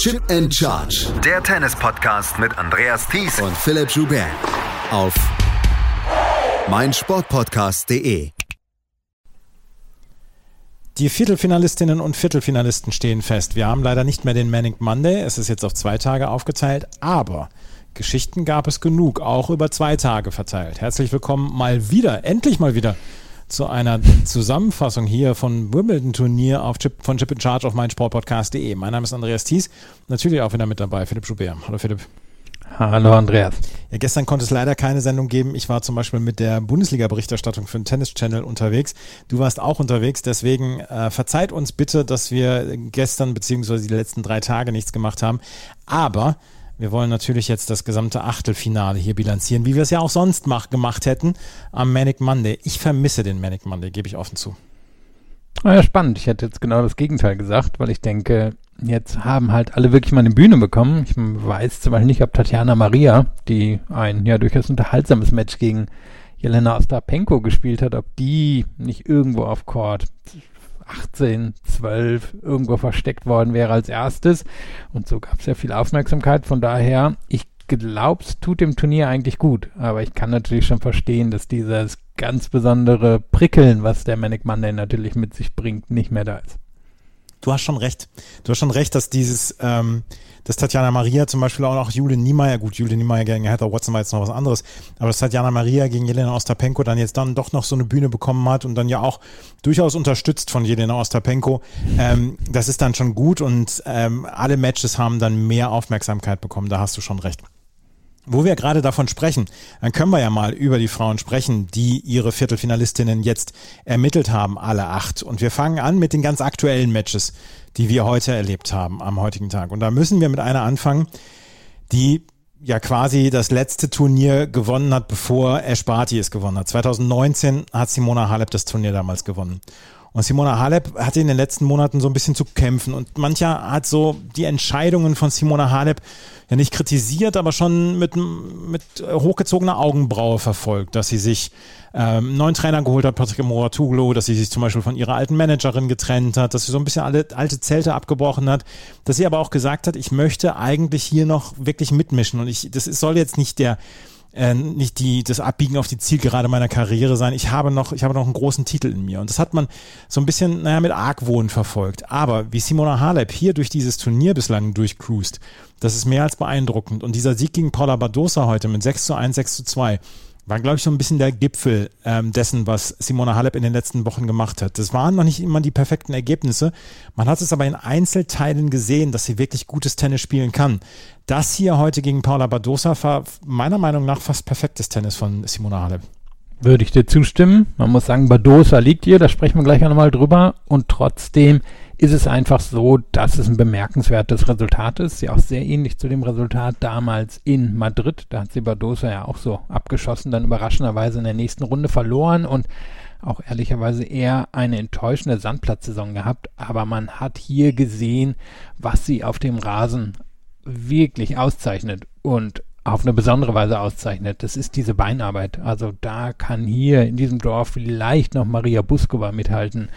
Chip and Charge. Der Tennis-Podcast mit Andreas Thies und Philipp Joubert. Auf meinsportpodcast.de. Die Viertelfinalistinnen und Viertelfinalisten stehen fest. Wir haben leider nicht mehr den Manic Monday. Es ist jetzt auf zwei Tage aufgeteilt, aber Geschichten gab es genug, auch über zwei Tage verteilt. Herzlich willkommen mal wieder, endlich mal wieder zu einer Zusammenfassung hier von Wimbledon-Turnier auf Chip, von Chip in Charge auf meinsportpodcast.de. Mein Name ist Andreas Thies, natürlich auch wieder mit dabei, Philipp Schubert. Hallo Philipp. Hallo Andreas. Ja, gestern konnte es leider keine Sendung geben. Ich war zum Beispiel mit der Bundesliga-Berichterstattung für den Tennis-Channel unterwegs. Du warst auch unterwegs, deswegen äh, verzeiht uns bitte, dass wir gestern beziehungsweise die letzten drei Tage nichts gemacht haben. Aber wir wollen natürlich jetzt das gesamte Achtelfinale hier bilanzieren, wie wir es ja auch sonst mach, gemacht hätten am Manic Monday. Ich vermisse den Manic Monday, gebe ich offen zu. Ah ja, spannend. Ich hätte jetzt genau das Gegenteil gesagt, weil ich denke, jetzt haben halt alle wirklich mal eine Bühne bekommen. Ich weiß zum Beispiel nicht, ob Tatjana Maria, die ein ja durchaus unterhaltsames Match gegen Jelena Ostapenko gespielt hat, ob die nicht irgendwo auf Court 18, 12 irgendwo versteckt worden wäre als erstes. Und so gab es ja viel Aufmerksamkeit. Von daher, ich glaube, es tut dem Turnier eigentlich gut. Aber ich kann natürlich schon verstehen, dass dieses ganz besondere Prickeln, was der Manic Monday natürlich mit sich bringt, nicht mehr da ist. Du hast schon recht. Du hast schon recht, dass dieses, ähm, dass Tatjana Maria zum Beispiel auch noch Jule Niemeyer, gut, Jule Niemeyer gegen Heather Watson war jetzt noch was anderes, aber dass Tatjana Maria gegen Jelena Ostapenko dann jetzt dann doch noch so eine Bühne bekommen hat und dann ja auch durchaus unterstützt von Jelena Ostapenko, ähm, das ist dann schon gut und ähm, alle Matches haben dann mehr Aufmerksamkeit bekommen, da hast du schon recht. Wo wir gerade davon sprechen, dann können wir ja mal über die Frauen sprechen, die ihre Viertelfinalistinnen jetzt ermittelt haben, alle acht. Und wir fangen an mit den ganz aktuellen Matches, die wir heute erlebt haben am heutigen Tag. Und da müssen wir mit einer anfangen, die ja quasi das letzte Turnier gewonnen hat, bevor Ash Barty es gewonnen hat. 2019 hat Simona Halep das Turnier damals gewonnen. Und Simona Halep hatte in den letzten Monaten so ein bisschen zu kämpfen. Und mancher hat so die Entscheidungen von Simona Halep ja nicht kritisiert, aber schon mit, mit hochgezogener Augenbraue verfolgt, dass sie sich ähm, neuen Trainer geholt hat, Patrick Moratuglu, dass sie sich zum Beispiel von ihrer alten Managerin getrennt hat, dass sie so ein bisschen alle alte Zelte abgebrochen hat, dass sie aber auch gesagt hat, ich möchte eigentlich hier noch wirklich mitmischen und ich, das soll jetzt nicht der äh, nicht die, das Abbiegen auf die Zielgerade meiner Karriere sein. Ich habe noch, ich habe noch einen großen Titel in mir. Und das hat man so ein bisschen, naja, mit Argwohn verfolgt. Aber wie Simona Halep hier durch dieses Turnier bislang durchcruist, das ist mehr als beeindruckend. Und dieser Sieg gegen Paula Badosa heute mit 6 zu 1, 6 zu 2, war, glaube ich, so ein bisschen der Gipfel ähm, dessen, was Simona Halep in den letzten Wochen gemacht hat. Das waren noch nicht immer die perfekten Ergebnisse. Man hat es aber in Einzelteilen gesehen, dass sie wirklich gutes Tennis spielen kann. Das hier heute gegen Paula Badosa war meiner Meinung nach fast perfektes Tennis von Simona Halep. Würde ich dir zustimmen. Man muss sagen, Badosa liegt ihr, da sprechen wir gleich nochmal drüber. Und trotzdem ist es einfach so, dass es ein bemerkenswertes Resultat ist. Ja, auch sehr ähnlich zu dem Resultat damals in Madrid. Da hat sie Badosa ja auch so abgeschossen, dann überraschenderweise in der nächsten Runde verloren und auch ehrlicherweise eher eine enttäuschende Sandplatzsaison gehabt. Aber man hat hier gesehen, was sie auf dem Rasen wirklich auszeichnet und auf eine besondere Weise auszeichnet. Das ist diese Beinarbeit. Also da kann hier in diesem Dorf vielleicht noch Maria Buskova mithalten.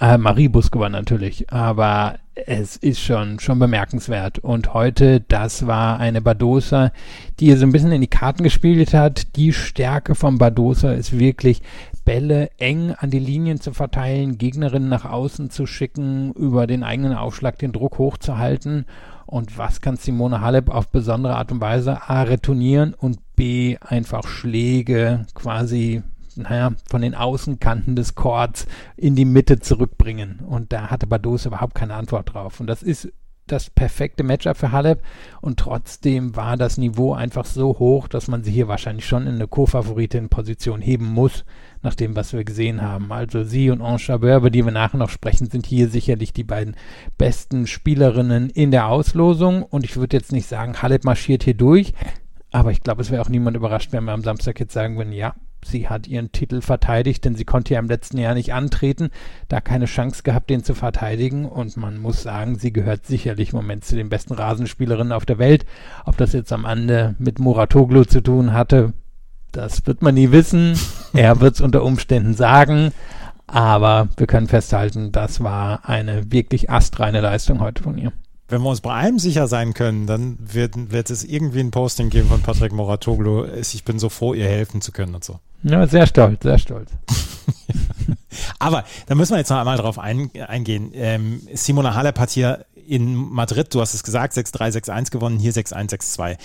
Äh, Marie Buskova natürlich, aber es ist schon, schon bemerkenswert. Und heute, das war eine Badosa, die so ein bisschen in die Karten gespielt hat. Die Stärke von Badosa ist wirklich, Bälle eng an die Linien zu verteilen, Gegnerinnen nach außen zu schicken, über den eigenen Aufschlag den Druck hochzuhalten. Und was kann Simone Halep auf besondere Art und Weise A retournieren und B einfach Schläge quasi naja, von den Außenkanten des Chords in die Mitte zurückbringen. Und da hatte Bados überhaupt keine Antwort drauf. Und das ist das perfekte Matchup für Halep und trotzdem war das Niveau einfach so hoch, dass man sie hier wahrscheinlich schon in eine Co-Favoritin-Position heben muss, nach dem, was wir gesehen haben. Also sie und Ange über die wir nachher noch sprechen, sind hier sicherlich die beiden besten Spielerinnen in der Auslosung und ich würde jetzt nicht sagen, Halep marschiert hier durch, aber ich glaube, es wäre auch niemand überrascht, wenn wir am Samstag jetzt sagen würden, ja, sie hat ihren Titel verteidigt, denn sie konnte ja im letzten Jahr nicht antreten, da keine Chance gehabt, den zu verteidigen. Und man muss sagen, sie gehört sicherlich im Moment zu den besten Rasenspielerinnen auf der Welt. Ob das jetzt am Ende mit Muratoglu zu tun hatte, das wird man nie wissen. er wird es unter Umständen sagen. Aber wir können festhalten, das war eine wirklich astreine Leistung heute von ihr. wenn wir uns bei einem sicher sein können, dann wird, wird es irgendwie ein Posting geben von Patrick Moratoglu. Ich bin so froh, ihr helfen zu können und so. Ja, sehr stolz, sehr stolz. Aber da müssen wir jetzt noch einmal drauf ein, eingehen. Ähm, Simona Halep hat hier in Madrid, du hast es gesagt, 6-3, 6-1 gewonnen, hier 6-1, 6-2.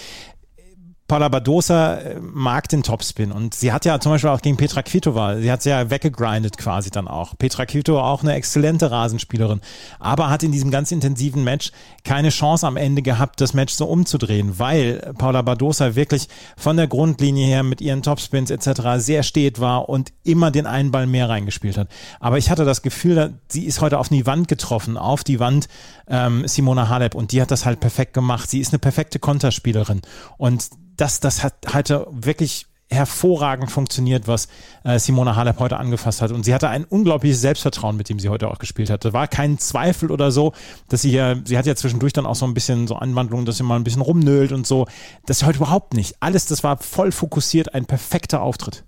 Paula Badosa äh, mag den Topspin und sie hat ja zum Beispiel auch gegen Petra Kvitova, sie hat sie ja weggegrindet quasi dann auch. Petra Kvitova auch eine exzellente Rasenspielerin, aber hat in diesem ganz intensiven Match keine Chance am Ende gehabt, das Match so umzudrehen, weil Paula Badosa wirklich von der Grundlinie her mit ihren Topspins etc. sehr steht war und immer den einen Ball mehr reingespielt hat. Aber ich hatte das Gefühl, sie ist heute auf die Wand getroffen, auf die Wand ähm, Simona Halep und die hat das halt perfekt gemacht. Sie ist eine perfekte Konterspielerin und das, das hat halt wirklich hervorragend funktioniert, was äh, Simona Halep heute angefasst hat. Und sie hatte ein unglaubliches Selbstvertrauen, mit dem sie heute auch gespielt hat. Da war kein Zweifel oder so, dass sie ja, sie hat ja zwischendurch dann auch so ein bisschen so Anwandlungen, dass sie mal ein bisschen rumnölt und so. Das heute überhaupt nicht. Alles, das war voll fokussiert, ein perfekter Auftritt.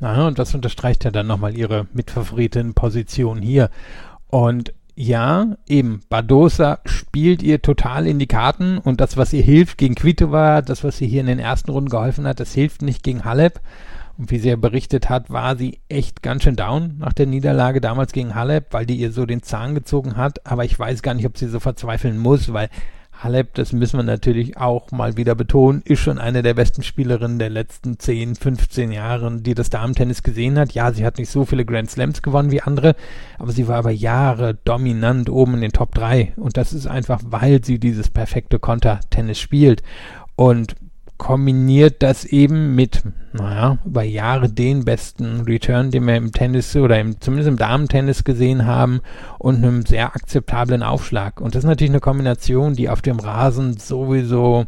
Na, und das unterstreicht ja dann nochmal ihre Mitfavoritin-Position hier. Und ja, eben, Badosa spielt ihr total in die Karten und das, was ihr hilft gegen Kvitova, das, was sie hier in den ersten Runden geholfen hat, das hilft nicht gegen Halep. Und wie sie ja berichtet hat, war sie echt ganz schön down nach der Niederlage damals gegen Halep, weil die ihr so den Zahn gezogen hat. Aber ich weiß gar nicht, ob sie so verzweifeln muss, weil Halep, das müssen wir natürlich auch mal wieder betonen, ist schon eine der besten Spielerinnen der letzten 10, 15 Jahre, die das Damen-Tennis gesehen hat. Ja, sie hat nicht so viele Grand Slams gewonnen wie andere, aber sie war über Jahre dominant oben in den Top 3. Und das ist einfach, weil sie dieses perfekte Konter-Tennis spielt. Und kombiniert das eben mit, naja, über Jahre den besten Return, den wir im Tennis oder im, zumindest im Damen-Tennis gesehen haben und einem sehr akzeptablen Aufschlag. Und das ist natürlich eine Kombination, die auf dem Rasen sowieso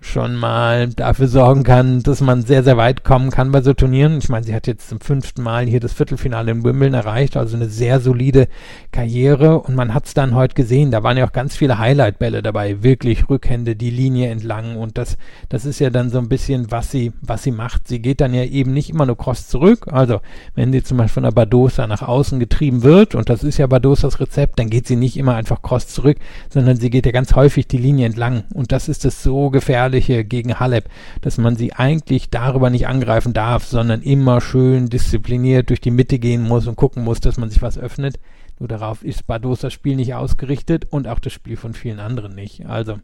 schon mal dafür sorgen kann, dass man sehr, sehr weit kommen kann bei so Turnieren. Ich meine, sie hat jetzt zum fünften Mal hier das Viertelfinale in Wimbledon erreicht, also eine sehr solide Karriere. Und man hat es dann heute gesehen, da waren ja auch ganz viele Highlight-Bälle dabei, wirklich Rückhände, die Linie entlang. Und das, das ist ja dann so ein bisschen, was sie, was sie macht. Sie geht dann ja eben nicht immer nur cross zurück, also wenn sie zum Beispiel von der Badosa nach außen getrieben wird und das ist ja Badosas Rezept, dann geht sie nicht immer einfach cross zurück, sondern sie geht ja ganz häufig die Linie entlang. Und das ist das so gefährlich Gefährliche gegen Halep, dass man sie eigentlich darüber nicht angreifen darf, sondern immer schön diszipliniert durch die Mitte gehen muss und gucken muss, dass man sich was öffnet. Nur darauf ist Badosas Spiel nicht ausgerichtet und auch das Spiel von vielen anderen nicht. Also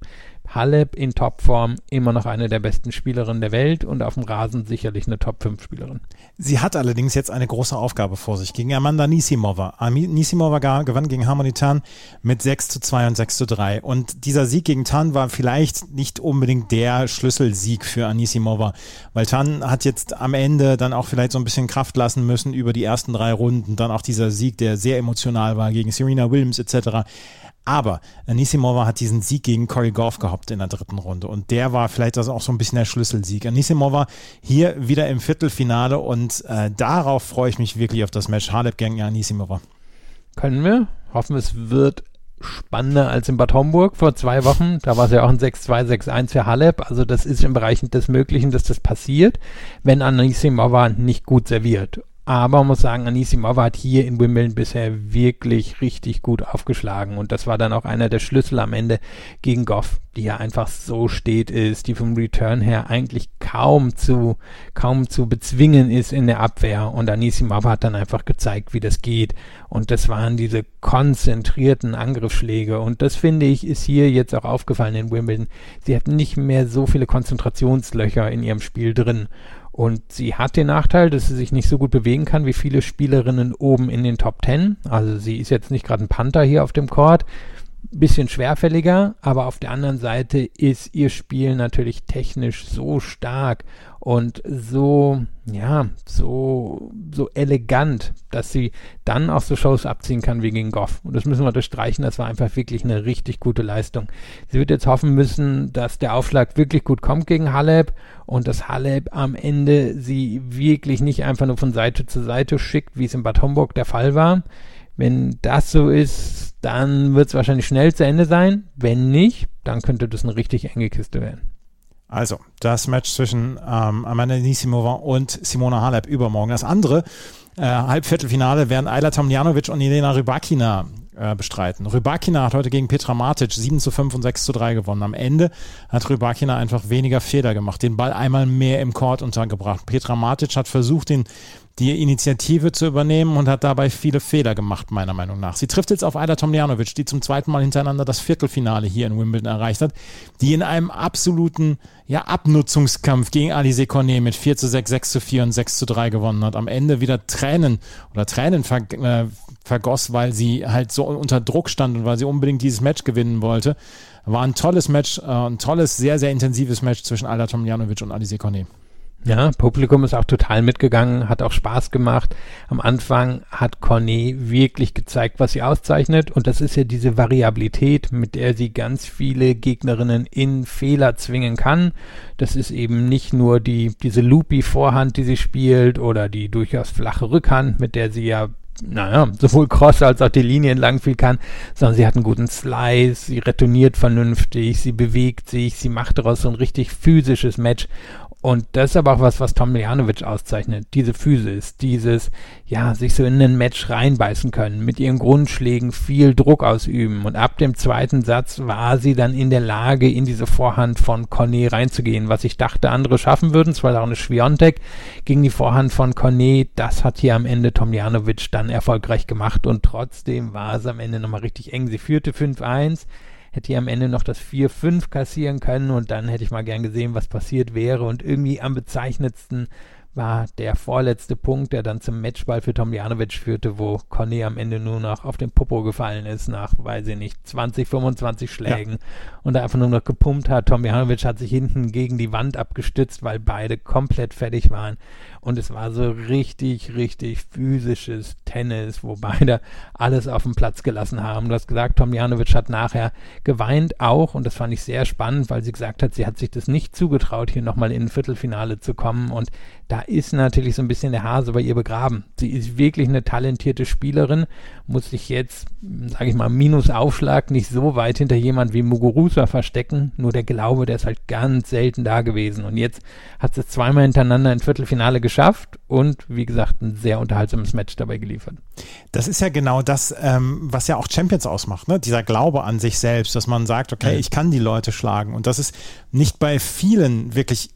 Halep in Topform, immer noch eine der besten Spielerinnen der Welt und auf dem Rasen sicherlich eine Top-5-Spielerin. Sie hat allerdings jetzt eine große Aufgabe vor sich gegen Amanda Nisimova. Nisimova gewann gegen Harmony Tan mit 6 zu 2 und 6 zu 3. Und dieser Sieg gegen Tan war vielleicht nicht unbedingt der Schlüsselsieg für Anisimova, weil Tan hat jetzt am Ende dann auch vielleicht so ein bisschen Kraft lassen müssen über die ersten drei Runden. Dann auch dieser Sieg, der sehr emotional war gegen Serena Williams etc. Aber Anisimova hat diesen Sieg gegen Corey Goff gehabt in der dritten Runde und der war vielleicht also auch so ein bisschen der Schlüsselsieg. Anisimova hier wieder im Viertelfinale und äh, darauf freue ich mich wirklich auf das Match Halep gegen Anisimova. Können wir? Hoffen, es wird spannender als in Bad Homburg vor zwei Wochen. Da war es ja auch ein 6-2, 6-1 für Halep. Also das ist im Bereich des Möglichen, dass das passiert, wenn Anisimova nicht gut serviert. Aber man muss sagen, Anisimova hat hier in Wimbledon bisher wirklich richtig gut aufgeschlagen. Und das war dann auch einer der Schlüssel am Ende gegen Goff, die ja einfach so steht ist, die vom Return her eigentlich kaum zu, kaum zu bezwingen ist in der Abwehr. Und Anisimova hat dann einfach gezeigt, wie das geht. Und das waren diese konzentrierten Angriffsschläge. Und das finde ich, ist hier jetzt auch aufgefallen in Wimbledon. Sie hat nicht mehr so viele Konzentrationslöcher in ihrem Spiel drin. Und sie hat den Nachteil, dass sie sich nicht so gut bewegen kann wie viele Spielerinnen oben in den Top Ten. Also sie ist jetzt nicht gerade ein Panther hier auf dem Court. Bisschen schwerfälliger, aber auf der anderen Seite ist ihr Spiel natürlich technisch so stark und so, ja, so, so elegant, dass sie dann auch so Shows abziehen kann wie gegen Goff. Und das müssen wir unterstreichen, das war einfach wirklich eine richtig gute Leistung. Sie wird jetzt hoffen müssen, dass der Aufschlag wirklich gut kommt gegen Halep und dass Halep am Ende sie wirklich nicht einfach nur von Seite zu Seite schickt, wie es in Bad Homburg der Fall war. Wenn das so ist, dann wird es wahrscheinlich schnell zu Ende sein. Wenn nicht, dann könnte das eine richtig enge Kiste werden. Also, das Match zwischen ähm, Amanda Nisimova und Simona Halep übermorgen. Das andere äh, Halbviertelfinale werden Ayla Tomljanovic und Jelena Rybakina äh, bestreiten. Rybakina hat heute gegen Petra Matic 7 zu 5 und 6 zu 3 gewonnen. Am Ende hat Rybakina einfach weniger Fehler gemacht, den Ball einmal mehr im Court untergebracht. Petra Matic hat versucht, den die Initiative zu übernehmen und hat dabei viele Fehler gemacht, meiner Meinung nach. Sie trifft jetzt auf Aida Tomljanovic, die zum zweiten Mal hintereinander das Viertelfinale hier in Wimbledon erreicht hat, die in einem absoluten ja, Abnutzungskampf gegen Alice Cornet mit 4 zu 6, 6 zu 4 und 6 zu 3 gewonnen hat. Am Ende wieder Tränen oder Tränen ver äh, vergoss, weil sie halt so unter Druck stand und weil sie unbedingt dieses Match gewinnen wollte. War ein tolles Match, äh, ein tolles, sehr, sehr intensives Match zwischen Aida Tomljanovic und Alice Cornet. Ja, Publikum ist auch total mitgegangen, hat auch Spaß gemacht. Am Anfang hat Cornet wirklich gezeigt, was sie auszeichnet. Und das ist ja diese Variabilität, mit der sie ganz viele Gegnerinnen in Fehler zwingen kann. Das ist eben nicht nur die, diese loopy Vorhand, die sie spielt oder die durchaus flache Rückhand, mit der sie ja naja, sowohl Cross als auch die Linie entlang viel kann, sondern sie hat einen guten Slice, sie retourniert vernünftig, sie bewegt sich, sie macht daraus so ein richtig physisches Match und das ist aber auch was, was Tom Tomljanovic auszeichnet. Diese Physis, dieses, ja, sich so in ein Match reinbeißen können, mit ihren Grundschlägen viel Druck ausüben. Und ab dem zweiten Satz war sie dann in der Lage, in diese Vorhand von Cornet reinzugehen, was ich dachte, andere schaffen würden. Es war auch eine Schwiontek gegen die Vorhand von Cornet. Das hat hier am Ende Tom Tomljanovic dann erfolgreich gemacht. Und trotzdem war es am Ende nochmal richtig eng. Sie führte 5-1 hätte hier am Ende noch das 4-5 kassieren können und dann hätte ich mal gern gesehen, was passiert wäre. Und irgendwie am bezeichnetsten war der vorletzte Punkt, der dann zum Matchball für Tomljanovic führte, wo Conny am Ende nur noch auf den Popo gefallen ist, nach, weiß ich nicht, 20, 25 Schlägen ja. und einfach nur noch gepumpt hat. Tomljanovic hat sich hinten gegen die Wand abgestützt, weil beide komplett fertig waren. Und es war so richtig, richtig physisches Tennis, wo beide alles auf dem Platz gelassen haben. Du hast gesagt, Tom Janovic hat nachher geweint auch und das fand ich sehr spannend, weil sie gesagt hat, sie hat sich das nicht zugetraut, hier nochmal in ein Viertelfinale zu kommen und da ist natürlich so ein bisschen der Hase bei ihr begraben. Sie ist wirklich eine talentierte Spielerin, muss sich jetzt, sage ich mal, minus Aufschlag nicht so weit hinter jemand wie Muguruza verstecken, nur der Glaube, der ist halt ganz selten da gewesen und jetzt hat sie zweimal hintereinander ein Viertelfinale geschafft geschafft und wie gesagt ein sehr unterhaltsames Match dabei geliefert. Das ist ja genau das, ähm, was ja auch Champions ausmacht, ne? dieser Glaube an sich selbst, dass man sagt, okay, ja. ich kann die Leute schlagen und das ist nicht bei vielen wirklich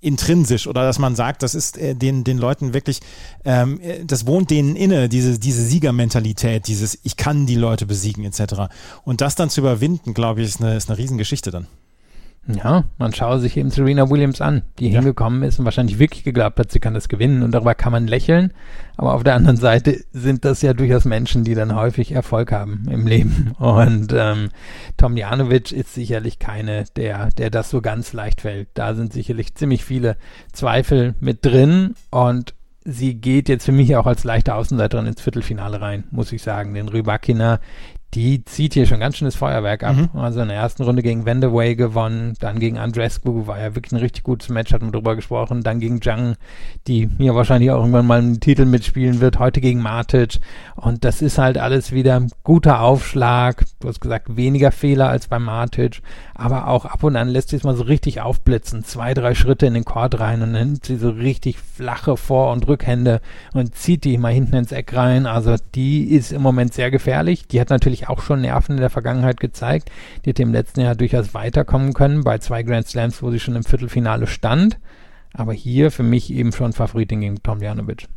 intrinsisch oder dass man sagt, das ist äh, den, den Leuten wirklich, ähm, das wohnt denen inne, diese, diese Siegermentalität, dieses ich kann die Leute besiegen etc. Und das dann zu überwinden, glaube ich, ist eine, ist eine Riesengeschichte dann. Ja, man schaue sich eben Serena Williams an, die ja. hingekommen ist und wahrscheinlich wirklich geglaubt hat, sie kann das gewinnen und darüber kann man lächeln. Aber auf der anderen Seite sind das ja durchaus Menschen, die dann häufig Erfolg haben im Leben. Und ähm, Tom Janovic ist sicherlich keine, der, der das so ganz leicht fällt. Da sind sicherlich ziemlich viele Zweifel mit drin und sie geht jetzt für mich auch als leichte Außenseiterin ins Viertelfinale rein, muss ich sagen. Den Rybakina, die zieht hier schon ganz schönes Feuerwerk ab. Mhm. Also in der ersten Runde gegen Vandeway gewonnen, dann gegen Andrescu, war ja wirklich ein richtig gutes Match, hat man drüber gesprochen, dann gegen Zhang, die mir wahrscheinlich auch irgendwann mal einen Titel mitspielen wird, heute gegen Matic. Und das ist halt alles wieder guter Aufschlag, du hast gesagt, weniger Fehler als bei Matic, aber auch ab und an lässt sie es mal so richtig aufblitzen, zwei, drei Schritte in den Court rein und dann nimmt sie so richtig flache Vor- und Rückhände und zieht die mal hinten ins Eck rein, also die ist im Moment sehr gefährlich, die hat natürlich auch schon Nerven in der Vergangenheit gezeigt. Die hätte im letzten Jahr durchaus weiterkommen können bei zwei Grand Slams, wo sie schon im Viertelfinale stand. Aber hier für mich eben schon Favoritin gegen Tom Janovic.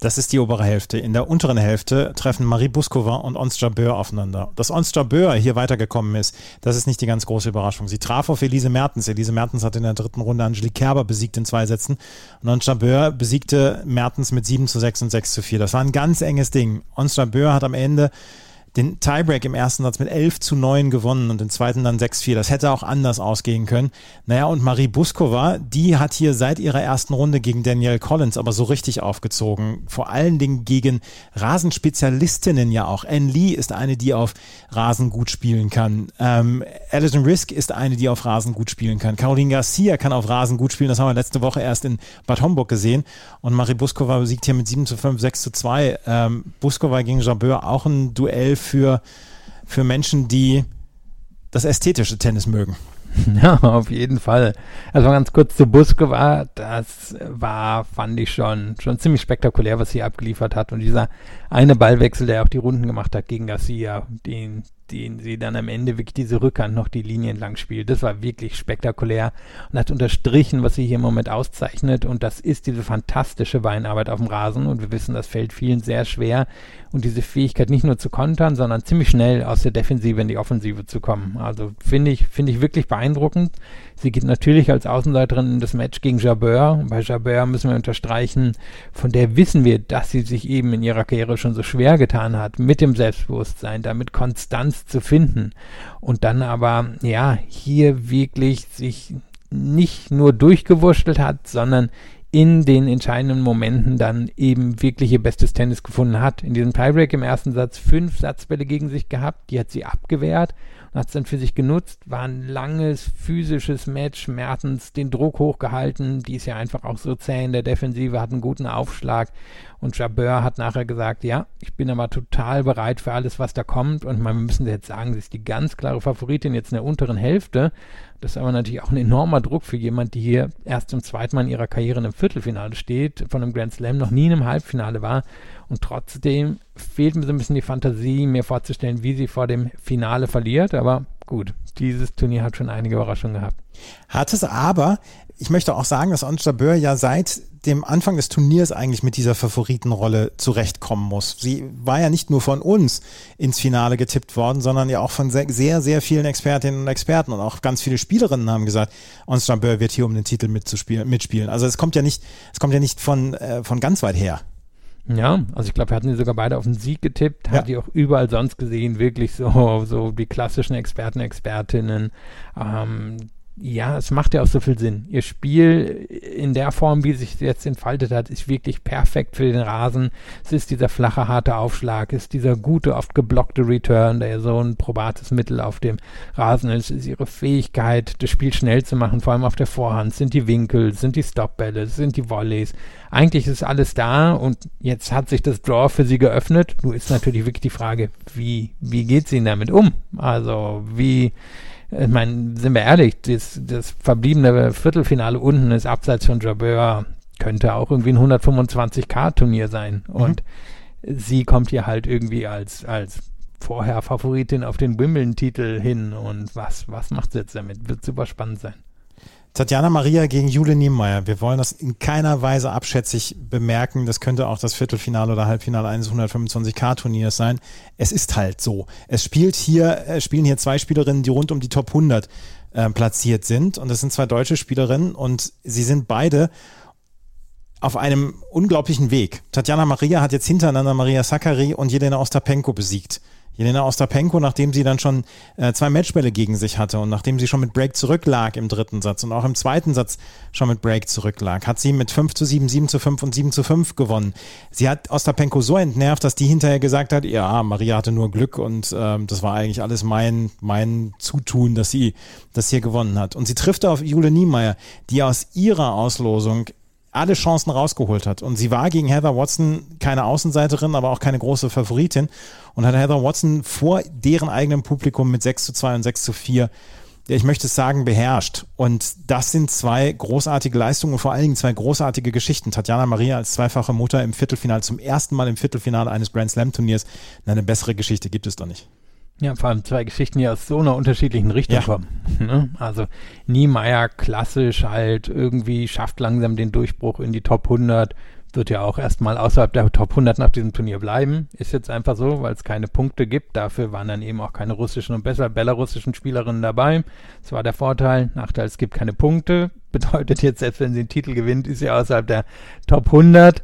Das ist die obere Hälfte. In der unteren Hälfte treffen Marie Buskova und Ons Jabeur aufeinander. Dass Ons Jabeur hier weitergekommen ist, das ist nicht die ganz große Überraschung. Sie traf auf Elise Mertens. Elise Mertens hat in der dritten Runde Angelique Kerber besiegt in zwei Sätzen. Und Ons Jabeur besiegte Mertens mit 7 zu 6 und 6 zu 4. Das war ein ganz enges Ding. Ons Jabeur hat am Ende den Tiebreak im ersten Satz mit 11 zu 9 gewonnen und den zweiten dann 6-4. Das hätte auch anders ausgehen können. Naja, und Marie Buskova, die hat hier seit ihrer ersten Runde gegen Danielle Collins aber so richtig aufgezogen. Vor allen Dingen gegen Rasenspezialistinnen ja auch. Anne Lee ist eine, die auf Rasen gut spielen kann. Ähm, Alison Risk ist eine, die auf Rasen gut spielen kann. Caroline Garcia kann auf Rasen gut spielen. Das haben wir letzte Woche erst in Bad Homburg gesehen. Und Marie Buskova besiegt hier mit 7 zu 5, 6 zu 2. Ähm, Buskova gegen Jabeur auch ein Duell für, für Menschen, die das ästhetische Tennis mögen. Ja, auf jeden Fall. Also ganz kurz zu Buske war, das war, fand ich schon, schon ziemlich spektakulär, was sie abgeliefert hat. Und dieser eine Ballwechsel, der auch die Runden gemacht hat gegen Garcia, den, den sie dann am Ende wirklich diese Rückhand noch die Linie entlang spielt. Das war wirklich spektakulär und hat unterstrichen, was sie hier im Moment auszeichnet. Und das ist diese fantastische Beinarbeit auf dem Rasen. Und wir wissen, das fällt vielen sehr schwer. Und diese Fähigkeit nicht nur zu kontern, sondern ziemlich schnell aus der Defensive in die Offensive zu kommen. Also finde ich, finde ich wirklich beeindruckend. Sie geht natürlich als Außenseiterin in das Match gegen Jabeur. Bei Jabeur müssen wir unterstreichen, von der wissen wir, dass sie sich eben in ihrer Karriere schon so schwer getan hat, mit dem Selbstbewusstsein, damit Konstanz zu finden. Und dann aber, ja, hier wirklich sich nicht nur durchgewurschtelt hat, sondern in den entscheidenden Momenten dann eben wirklich ihr bestes Tennis gefunden hat. In diesem Tiebreak im ersten Satz fünf Satzbälle gegen sich gehabt, die hat sie abgewehrt hat es dann für sich genutzt, war ein langes physisches Match, Mertens den Druck hochgehalten, die ist ja einfach auch so zäh in der Defensive, hat einen guten Aufschlag und Jabeur hat nachher gesagt, ja, ich bin aber total bereit für alles, was da kommt und man müssen jetzt sagen, sie ist die ganz klare Favoritin jetzt in der unteren Hälfte. Das ist aber natürlich auch ein enormer Druck für jemand, die hier erst zum zweiten Mal in ihrer Karriere in einem Viertelfinale steht, von einem Grand Slam noch nie in einem Halbfinale war und trotzdem fehlt mir so ein bisschen die Fantasie, mir vorzustellen, wie sie vor dem Finale verliert. Aber gut, dieses Turnier hat schon einige Überraschungen gehabt. Hat es aber, ich möchte auch sagen, dass Ons Jabeur ja seit dem Anfang des Turniers eigentlich mit dieser Favoritenrolle zurechtkommen muss. Sie war ja nicht nur von uns ins Finale getippt worden, sondern ja auch von sehr, sehr, vielen Expertinnen und Experten und auch ganz viele Spielerinnen haben gesagt, Ons Jabeur wird hier um den Titel mitzuspielen, mitspielen. Also es kommt ja nicht, es kommt ja nicht von, äh, von ganz weit her. Ja, also ich glaube, wir hatten die sogar beide auf den Sieg getippt, ja. hat die auch überall sonst gesehen, wirklich so, so die klassischen Experten, Expertinnen. Ähm, ja, es macht ja auch so viel Sinn. Ihr Spiel in der Form, wie sich jetzt entfaltet hat, ist wirklich perfekt für den Rasen. Es ist dieser flache, harte Aufschlag, es ist dieser gute, oft geblockte Return, der ja so ein probates Mittel auf dem Rasen ist. Es ist ihre Fähigkeit, das Spiel schnell zu machen, vor allem auf der Vorhand. Es sind die Winkel, es sind die Stopbälle, es sind die Volleys. Eigentlich ist alles da und jetzt hat sich das Draw für sie geöffnet. Nur ist natürlich wirklich die Frage, wie, wie geht sie damit um? Also, wie, ich meine, sind wir ehrlich, das, das verbliebene Viertelfinale unten ist abseits von Jabeur, könnte auch irgendwie ein 125k-Turnier sein. Mhm. Und sie kommt hier halt irgendwie als, als vorher Favoritin auf den Wimbledon-Titel hin. Und was, was macht sie jetzt damit? Wird super spannend sein. Tatjana Maria gegen Jule Niemeyer. Wir wollen das in keiner Weise abschätzig bemerken. Das könnte auch das Viertelfinale oder Halbfinale eines 125k-Turniers sein. Es ist halt so. Es spielt hier, äh, spielen hier zwei Spielerinnen, die rund um die Top 100 äh, platziert sind. Und das sind zwei deutsche Spielerinnen und sie sind beide auf einem unglaublichen Weg. Tatjana Maria hat jetzt hintereinander Maria Sakkari und Jelena Ostapenko besiegt. Jelena Ostapenko, nachdem sie dann schon äh, zwei Matchbälle gegen sich hatte und nachdem sie schon mit Break zurücklag im dritten Satz und auch im zweiten Satz schon mit Break zurücklag, hat sie mit 5 zu 7, 7 zu 5 und 7 zu 5 gewonnen. Sie hat Ostapenko so entnervt, dass die hinterher gesagt hat, ja, Maria hatte nur Glück und ähm, das war eigentlich alles mein, mein Zutun, dass sie das hier gewonnen hat. Und sie trifft auf Jule Niemeyer, die aus ihrer Auslosung alle Chancen rausgeholt hat. Und sie war gegen Heather Watson keine Außenseiterin, aber auch keine große Favoritin und hat Heather Watson vor deren eigenem Publikum mit 6 zu 2 und 6 zu 4 ich möchte es sagen, beherrscht. Und das sind zwei großartige Leistungen und vor allen Dingen zwei großartige Geschichten. Tatjana Maria als zweifache Mutter im Viertelfinale, zum ersten Mal im Viertelfinale eines Grand Slam Turniers. Eine bessere Geschichte gibt es doch nicht. Ja, vor allem zwei Geschichten, die aus so einer unterschiedlichen Richtung ja. kommen. Ne? Also Niemeyer klassisch halt irgendwie schafft langsam den Durchbruch in die Top 100, wird ja auch erstmal außerhalb der Top 100 nach diesem Turnier bleiben. Ist jetzt einfach so, weil es keine Punkte gibt. Dafür waren dann eben auch keine russischen und besser belarussischen Spielerinnen dabei. Das war der Vorteil. Nachteil, es gibt keine Punkte. Bedeutet jetzt, selbst wenn sie den Titel gewinnt, ist sie außerhalb der Top 100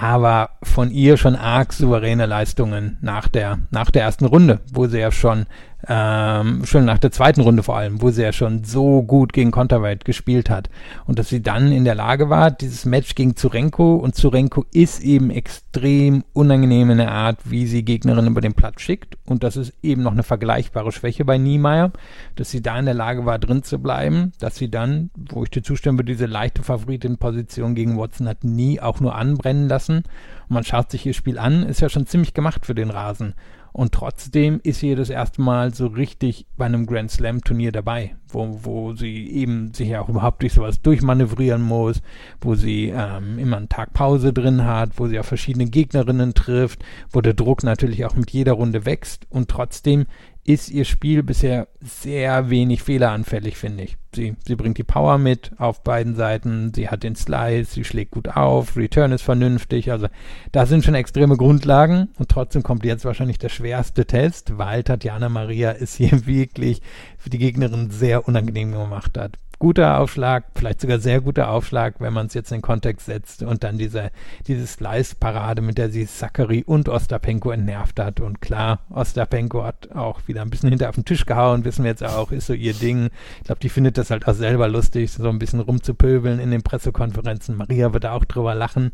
aber von ihr schon arg souveräne Leistungen nach der, nach der ersten Runde, wo sie ja schon ähm, schon nach der zweiten Runde vor allem, wo sie ja schon so gut gegen Konterweight gespielt hat. Und dass sie dann in der Lage war, dieses Match gegen Zurenko, und Zurenko ist eben extrem unangenehm in der Art, wie sie Gegnerinnen über den Platz schickt. Und das ist eben noch eine vergleichbare Schwäche bei Niemeyer, dass sie da in der Lage war, drin zu bleiben, dass sie dann, wo ich dir zustimmen würde, diese leichte Favoritin-Position gegen Watson hat nie auch nur anbrennen lassen. Und man schaut sich ihr Spiel an, ist ja schon ziemlich gemacht für den Rasen. Und trotzdem ist sie das erste Mal so richtig bei einem Grand Slam Turnier dabei, wo, wo sie eben sich ja auch überhaupt durch sowas durchmanövrieren muss, wo sie ähm, immer einen Tag Pause drin hat, wo sie auf verschiedene Gegnerinnen trifft, wo der Druck natürlich auch mit jeder Runde wächst und trotzdem ist ihr Spiel bisher sehr wenig fehleranfällig, finde ich. Sie, sie bringt die Power mit auf beiden Seiten, sie hat den Slice, sie schlägt gut auf, Return ist vernünftig, also da sind schon extreme Grundlagen und trotzdem kommt jetzt wahrscheinlich der schwerste Test, weil Tatjana Maria es hier wirklich für die Gegnerin sehr unangenehm gemacht hat guter Aufschlag, vielleicht sogar sehr guter Aufschlag, wenn man es jetzt in den Kontext setzt und dann diese, diese Slice-Parade, mit der sie Zachary und Ostapenko entnervt hat. Und klar, Ostapenko hat auch wieder ein bisschen hinter auf den Tisch gehauen, wissen wir jetzt auch, ist so ihr Ding. Ich glaube, die findet das halt auch selber lustig, so ein bisschen rumzupöbeln in den Pressekonferenzen. Maria wird auch drüber lachen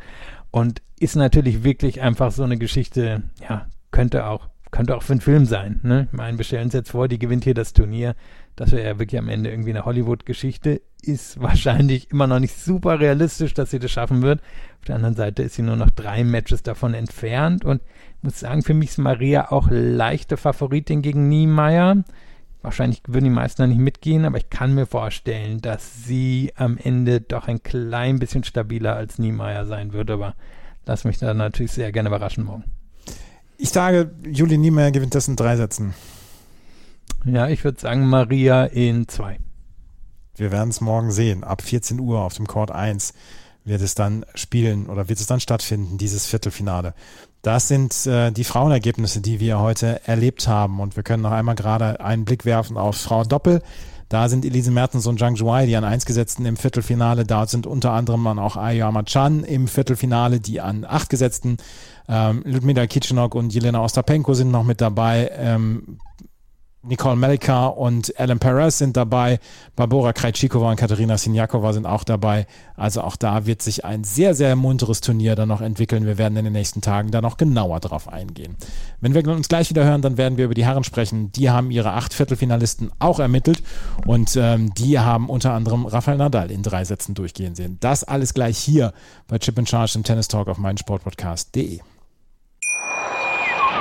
und ist natürlich wirklich einfach so eine Geschichte, ja, könnte auch könnte auch für einen Film sein. Ne? Ich meine, wir stellen uns jetzt vor, die gewinnt hier das Turnier. Das wäre ja wirklich am Ende irgendwie eine Hollywood-Geschichte. Ist wahrscheinlich immer noch nicht super realistisch, dass sie das schaffen wird. Auf der anderen Seite ist sie nur noch drei Matches davon entfernt. Und ich muss sagen, für mich ist Maria auch leichte Favoritin gegen Niemeyer. Wahrscheinlich würden die meisten da nicht mitgehen, aber ich kann mir vorstellen, dass sie am Ende doch ein klein bisschen stabiler als Niemeyer sein würde. Aber lass mich da natürlich sehr gerne überraschen morgen. Ich sage, Juli Niemeyer gewinnt das in drei Sätzen. Ja, ich würde sagen Maria in zwei. Wir werden es morgen sehen. Ab 14 Uhr auf dem Court 1 wird es dann spielen oder wird es dann stattfinden, dieses Viertelfinale. Das sind äh, die Frauenergebnisse, die wir heute erlebt haben. Und wir können noch einmal gerade einen Blick werfen auf Frauendoppel. Da sind Elise Mertens und Zhang Zhuai, die an 1 gesetzten im Viertelfinale. Da sind unter anderem dann auch Ayama Chan im Viertelfinale, die an 8 gesetzten. Ähm, Ludmila Kitschenok und Jelena Ostapenko sind noch mit dabei. Ähm, Nicole Melika und Alan Perez sind dabei. Barbora Krejcikova und Katerina Sinjakova sind auch dabei. Also auch da wird sich ein sehr, sehr munteres Turnier dann noch entwickeln. Wir werden in den nächsten Tagen da noch genauer drauf eingehen. Wenn wir uns gleich wieder hören, dann werden wir über die Herren sprechen. Die haben ihre acht Viertelfinalisten auch ermittelt und ähm, die haben unter anderem Rafael Nadal in drei Sätzen durchgehen sehen. Das alles gleich hier bei Chip and Charge im Tennis Talk auf meinsportpodcast.de.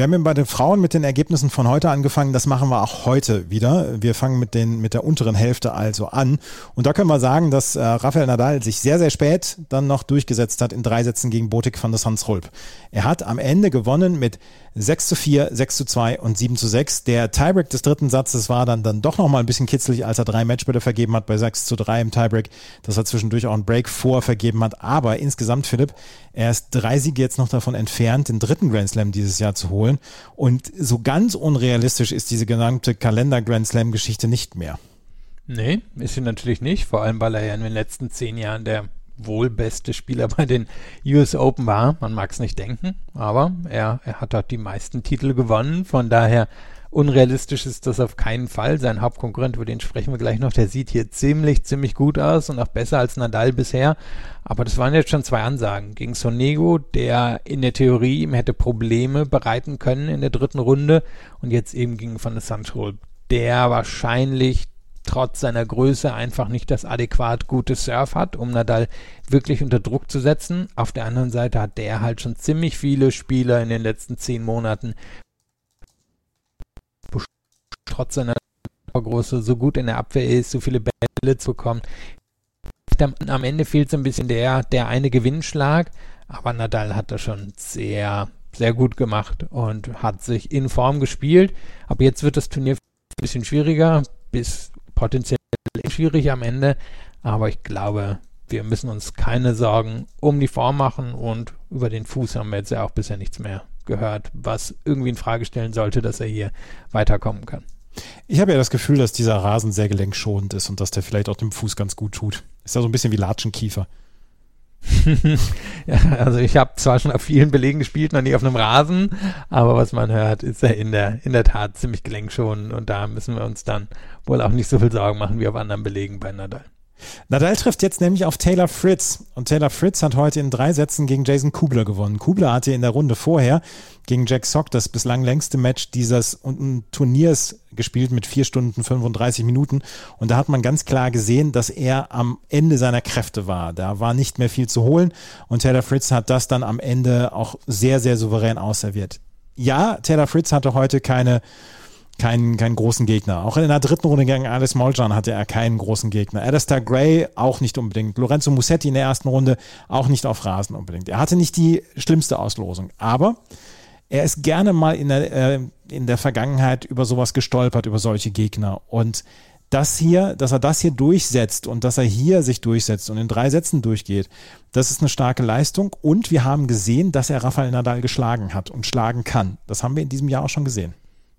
Wir haben bei den Frauen mit den Ergebnissen von heute angefangen. Das machen wir auch heute wieder. Wir fangen mit, den, mit der unteren Hälfte also an. Und da können wir sagen, dass äh, Rafael Nadal sich sehr, sehr spät dann noch durchgesetzt hat in drei Sätzen gegen Botik van der Hansrulp. Er hat am Ende gewonnen mit 6 zu 4, 6 zu 2 und 7 zu 6. Der Tiebreak des dritten Satzes war dann, dann doch nochmal ein bisschen kitzelig, als er drei Matchbälle vergeben hat bei 6 zu 3 im Tiebreak, dass er zwischendurch auch einen Break vor vergeben hat. Aber insgesamt, Philipp, er ist drei Siege jetzt noch davon entfernt, den dritten Grand Slam dieses Jahr zu holen. Und so ganz unrealistisch ist diese genannte Kalender-Grand Slam-Geschichte nicht mehr. Nee, ist sie natürlich nicht, vor allem weil er ja in den letzten zehn Jahren der wohl beste Spieler bei den US Open war. Man mag es nicht denken, aber er, er hat dort die meisten Titel gewonnen. Von daher unrealistisch ist das auf keinen Fall. Sein Hauptkonkurrent, über den sprechen wir gleich noch, der sieht hier ziemlich, ziemlich gut aus und auch besser als Nadal bisher. Aber das waren jetzt schon zwei Ansagen. Gegen Sonego, der in der Theorie ihm hätte Probleme bereiten können in der dritten Runde und jetzt eben gegen Van der Sandschul, der wahrscheinlich trotz seiner Größe einfach nicht das adäquat gute Surf hat, um Nadal wirklich unter Druck zu setzen. Auf der anderen Seite hat der halt schon ziemlich viele Spieler in den letzten zehn Monaten trotz seiner Größe so gut in der Abwehr ist, so viele Bälle zu bekommen. Am Ende fehlt so ein bisschen der, der eine Gewinnschlag, aber Nadal hat das schon sehr, sehr gut gemacht und hat sich in Form gespielt. Aber jetzt wird das Turnier ein bisschen schwieriger, bis potenziell schwierig am Ende, aber ich glaube, wir müssen uns keine Sorgen um die Form machen und über den Fuß haben wir jetzt ja auch bisher nichts mehr gehört, was irgendwie in Frage stellen sollte, dass er hier weiterkommen kann. Ich habe ja das Gefühl, dass dieser Rasen sehr gelenkschonend ist und dass der vielleicht auch dem Fuß ganz gut tut. Ist ja so ein bisschen wie Latschenkiefer. ja, also ich habe zwar schon auf vielen Belegen gespielt, noch nie auf einem Rasen, aber was man hört, ist er in der, in der Tat ziemlich gelenkschonend und da müssen wir uns dann wohl auch nicht so viel Sorgen machen wie auf anderen Belegen bei Nadal. Nadal trifft jetzt nämlich auf Taylor Fritz. Und Taylor Fritz hat heute in drei Sätzen gegen Jason Kubler gewonnen. Kubler hatte in der Runde vorher gegen Jack Sock das bislang längste Match dieses Turniers gespielt mit vier Stunden 35 Minuten. Und da hat man ganz klar gesehen, dass er am Ende seiner Kräfte war. Da war nicht mehr viel zu holen. Und Taylor Fritz hat das dann am Ende auch sehr, sehr souverän ausserviert. Ja, Taylor Fritz hatte heute keine keinen, keinen großen Gegner. Auch in der dritten Runde gegen Alice Moljan hatte er keinen großen Gegner. Alistair Gray auch nicht unbedingt. Lorenzo Musetti in der ersten Runde auch nicht auf Rasen unbedingt. Er hatte nicht die schlimmste Auslosung, aber er ist gerne mal in der, äh, in der Vergangenheit über sowas gestolpert, über solche Gegner. Und das hier, dass er das hier durchsetzt und dass er hier sich durchsetzt und in drei Sätzen durchgeht, das ist eine starke Leistung. Und wir haben gesehen, dass er Rafael Nadal geschlagen hat und schlagen kann. Das haben wir in diesem Jahr auch schon gesehen.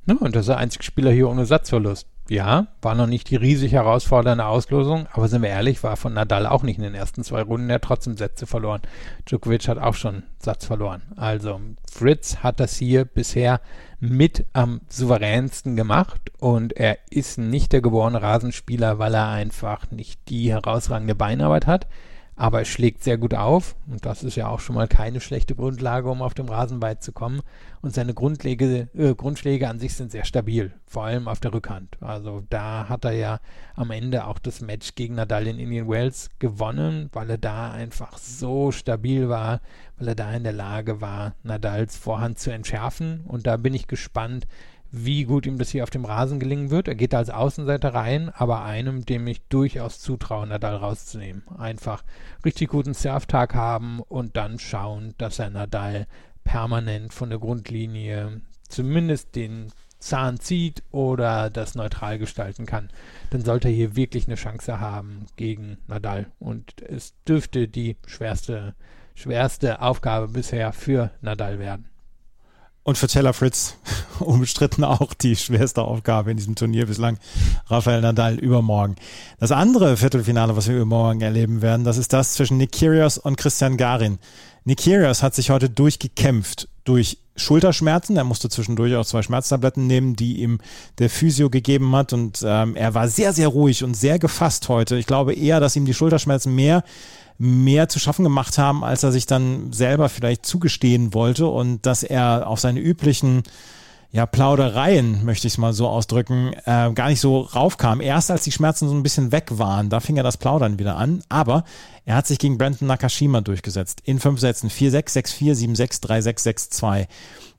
Ne? Und das ist der einzige Spieler hier ohne Satzverlust. Ja, war noch nicht die riesig herausfordernde Auslosung, aber sind wir ehrlich, war von Nadal auch nicht in den ersten zwei Runden, er hat trotzdem Sätze verloren. Djokovic hat auch schon Satz verloren. Also Fritz hat das hier bisher mit am souveränsten gemacht und er ist nicht der geborene Rasenspieler, weil er einfach nicht die herausragende Beinarbeit hat aber er schlägt sehr gut auf und das ist ja auch schon mal keine schlechte Grundlage, um auf dem Rasen weit zu kommen. Und seine Grundlege, äh, Grundschläge an sich sind sehr stabil, vor allem auf der Rückhand. Also da hat er ja am Ende auch das Match gegen Nadal in Indian Wells gewonnen, weil er da einfach so stabil war, weil er da in der Lage war, Nadals Vorhand zu entschärfen. Und da bin ich gespannt, wie gut ihm das hier auf dem Rasen gelingen wird. Er geht als Außenseiter rein, aber einem, dem ich durchaus zutraue, Nadal rauszunehmen. Einfach richtig guten Surftag haben und dann schauen, dass er Nadal permanent von der Grundlinie zumindest den Zahn zieht oder das neutral gestalten kann. Dann sollte er hier wirklich eine Chance haben gegen Nadal. Und es dürfte die schwerste, schwerste Aufgabe bisher für Nadal werden. Und für Taylor Fritz unbestritten auch die schwerste Aufgabe in diesem Turnier bislang. Rafael Nadal übermorgen. Das andere Viertelfinale, was wir übermorgen erleben werden, das ist das zwischen Nick Kyrgios und Christian Garin. Nick Kyrgios hat sich heute durchgekämpft durch Schulterschmerzen. Er musste zwischendurch auch zwei Schmerztabletten nehmen, die ihm der Physio gegeben hat. Und ähm, er war sehr, sehr ruhig und sehr gefasst heute. Ich glaube eher, dass ihm die Schulterschmerzen mehr mehr zu schaffen gemacht haben, als er sich dann selber vielleicht zugestehen wollte und dass er auf seine üblichen ja, Plaudereien, möchte ich es mal so ausdrücken, äh, gar nicht so raufkam. Erst als die Schmerzen so ein bisschen weg waren, da fing er das Plaudern wieder an. Aber er hat sich gegen Brandon Nakashima durchgesetzt. In fünf Sätzen. 4-6, 6-4, 7-6, 3-6, 6-2.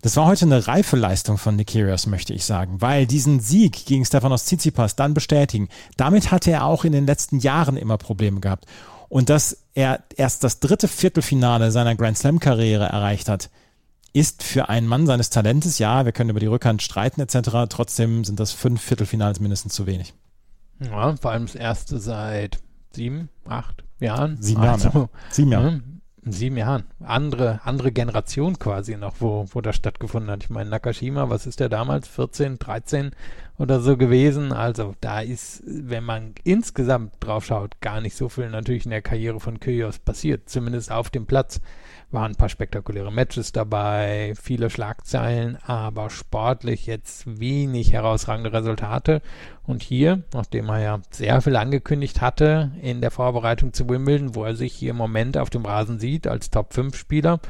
Das war heute eine reife Leistung von Nikirios, möchte ich sagen, weil diesen Sieg gegen Stefanos Tsitsipas dann bestätigen, damit hatte er auch in den letzten Jahren immer Probleme gehabt. Und dass er erst das dritte Viertelfinale seiner Grand Slam-Karriere erreicht hat, ist für einen Mann seines Talentes, ja, wir können über die Rückhand streiten etc., trotzdem sind das fünf Viertelfinals mindestens zu wenig. Ja, vor allem das erste seit sieben, acht Jahren. Sieben Jahren. Also, ja. Sieben Jahre. In sieben Jahren. Andere, andere Generation quasi noch, wo, wo das stattgefunden hat. Ich meine, Nakashima, was ist der damals? 14, 13 oder so gewesen. Also da ist, wenn man insgesamt drauf schaut, gar nicht so viel natürlich in der Karriere von Kyrgios passiert. Zumindest auf dem Platz waren ein paar spektakuläre Matches dabei, viele Schlagzeilen, aber sportlich jetzt wenig herausragende Resultate. Und hier, nachdem er ja sehr viel angekündigt hatte in der Vorbereitung zu Wimbledon, wo er sich hier im Moment auf dem Rasen sieht als Top-5-Spieler,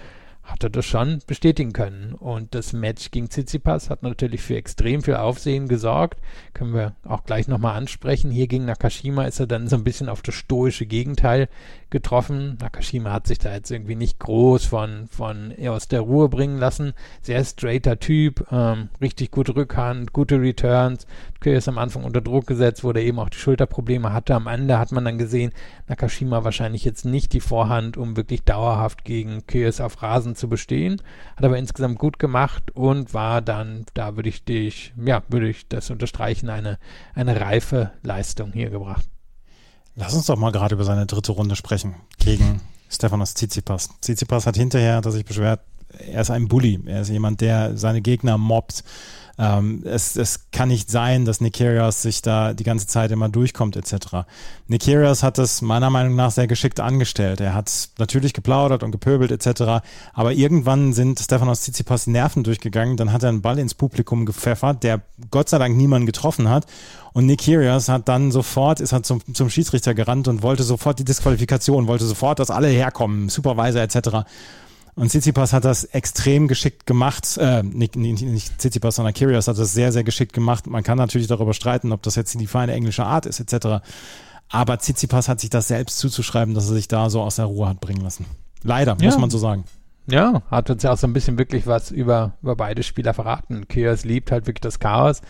hat er das schon bestätigen können. Und das Match gegen Tsitsipas hat natürlich für extrem viel Aufsehen gesorgt. Können wir auch gleich nochmal ansprechen. Hier gegen Nakashima ist er dann so ein bisschen auf das stoische Gegenteil getroffen. Nakashima hat sich da jetzt irgendwie nicht groß von, von aus der Ruhe bringen lassen. Sehr straighter Typ, ähm, richtig gute Rückhand, gute Returns. ist am Anfang unter Druck gesetzt, wo er eben auch die Schulterprobleme hatte. Am Ende hat man dann gesehen, Nakashima wahrscheinlich jetzt nicht die Vorhand, um wirklich dauerhaft gegen Kyrgios auf Rasen zu bestehen. Hat aber insgesamt gut gemacht und war dann, da würde ich dich, ja, würde ich das unterstreichen, eine, eine reife Leistung hier gebracht. Lass uns doch mal gerade über seine dritte Runde sprechen gegen Stefanos Tsitsipas. Tsitsipas hat hinterher, dass sich beschwert, er ist ein Bully. Er ist jemand, der seine Gegner mobbt. Ähm, es, es kann nicht sein, dass Nikirios sich da die ganze Zeit immer durchkommt etc. Nikirios hat das meiner Meinung nach sehr geschickt angestellt. Er hat natürlich geplaudert und gepöbelt etc. Aber irgendwann sind Stefanos Tsitsipas Nerven durchgegangen. Dann hat er einen Ball ins Publikum gepfeffert, der Gott sei Dank niemanden getroffen hat. Und Nick Kyrgios hat dann sofort, ist halt zum, zum Schiedsrichter gerannt und wollte sofort die Disqualifikation, wollte sofort, dass alle herkommen, Supervisor etc. Und Tsitsipas hat das extrem geschickt gemacht, äh, nicht, nicht, nicht Tsitsipas, sondern Kyrgios hat das sehr, sehr geschickt gemacht. Man kann natürlich darüber streiten, ob das jetzt die feine englische Art ist, etc. Aber Tsitsipas hat sich das selbst zuzuschreiben, dass er sich da so aus der Ruhe hat bringen lassen. Leider, ja. muss man so sagen. Ja, hat uns ja auch so ein bisschen wirklich was über, über beide Spieler verraten. Kyrgios liebt halt wirklich das Chaos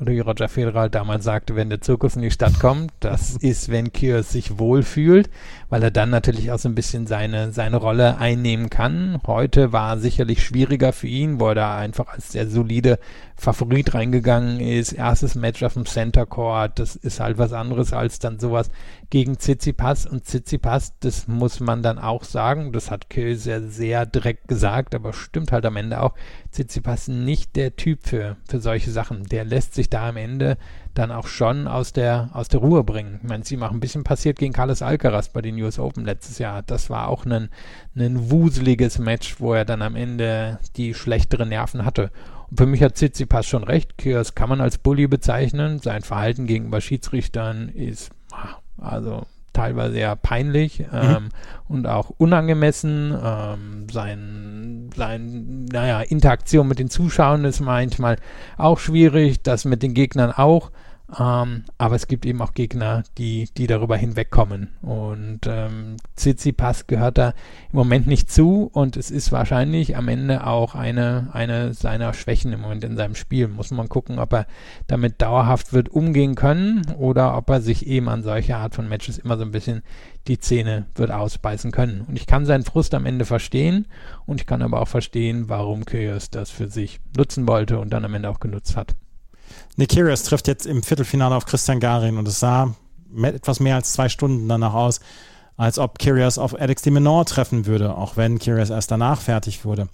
oder wie Roger Federer damals sagte, wenn der Zirkus in die Stadt kommt, das ist, wenn Kyrgios sich wohlfühlt, weil er dann natürlich auch so ein bisschen seine, seine Rolle einnehmen kann. Heute war sicherlich schwieriger für ihn, wo er da einfach als sehr solide Favorit reingegangen ist. Erstes Match auf dem Center Court, das ist halt was anderes als dann sowas gegen Tsitsipas und Tsitsipas, das muss man dann auch sagen, das hat Kyrgios sehr, sehr direkt gesagt, aber stimmt halt am Ende auch, Tsitsipas nicht der Typ für, für solche Sachen. Der lässt sich da am Ende dann auch schon aus der, aus der Ruhe bringen. Ich meine, sie machen ein bisschen passiert gegen Carlos Alcaraz bei den US Open letztes Jahr. Das war auch ein, ein wuseliges Match, wo er dann am Ende die schlechteren Nerven hatte. Und für mich hat Tsitsipas schon recht. Kyrgios kann man als Bully bezeichnen. Sein Verhalten gegenüber Schiedsrichtern ist, ah, also teilweise eher peinlich mhm. ähm, und auch unangemessen. Ähm, sein, sein, naja, Interaktion mit den Zuschauern ist manchmal auch schwierig, das mit den Gegnern auch. Ähm, aber es gibt eben auch Gegner, die, die darüber hinwegkommen. Und ähm, Tsitsipas gehört da im Moment nicht zu und es ist wahrscheinlich am Ende auch eine, eine seiner Schwächen im Moment in seinem Spiel. Muss man gucken, ob er damit dauerhaft wird umgehen können oder ob er sich eben an solche Art von Matches immer so ein bisschen die Zähne wird ausbeißen können. Und ich kann seinen Frust am Ende verstehen und ich kann aber auch verstehen, warum Kyrgios das für sich nutzen wollte und dann am Ende auch genutzt hat. Nick trifft jetzt im Viertelfinale auf Christian Garin und es sah etwas mehr als zwei Stunden danach aus, als ob Kyrgios auf Alex de Menor treffen würde, auch wenn Kyrgios erst danach fertig wurde.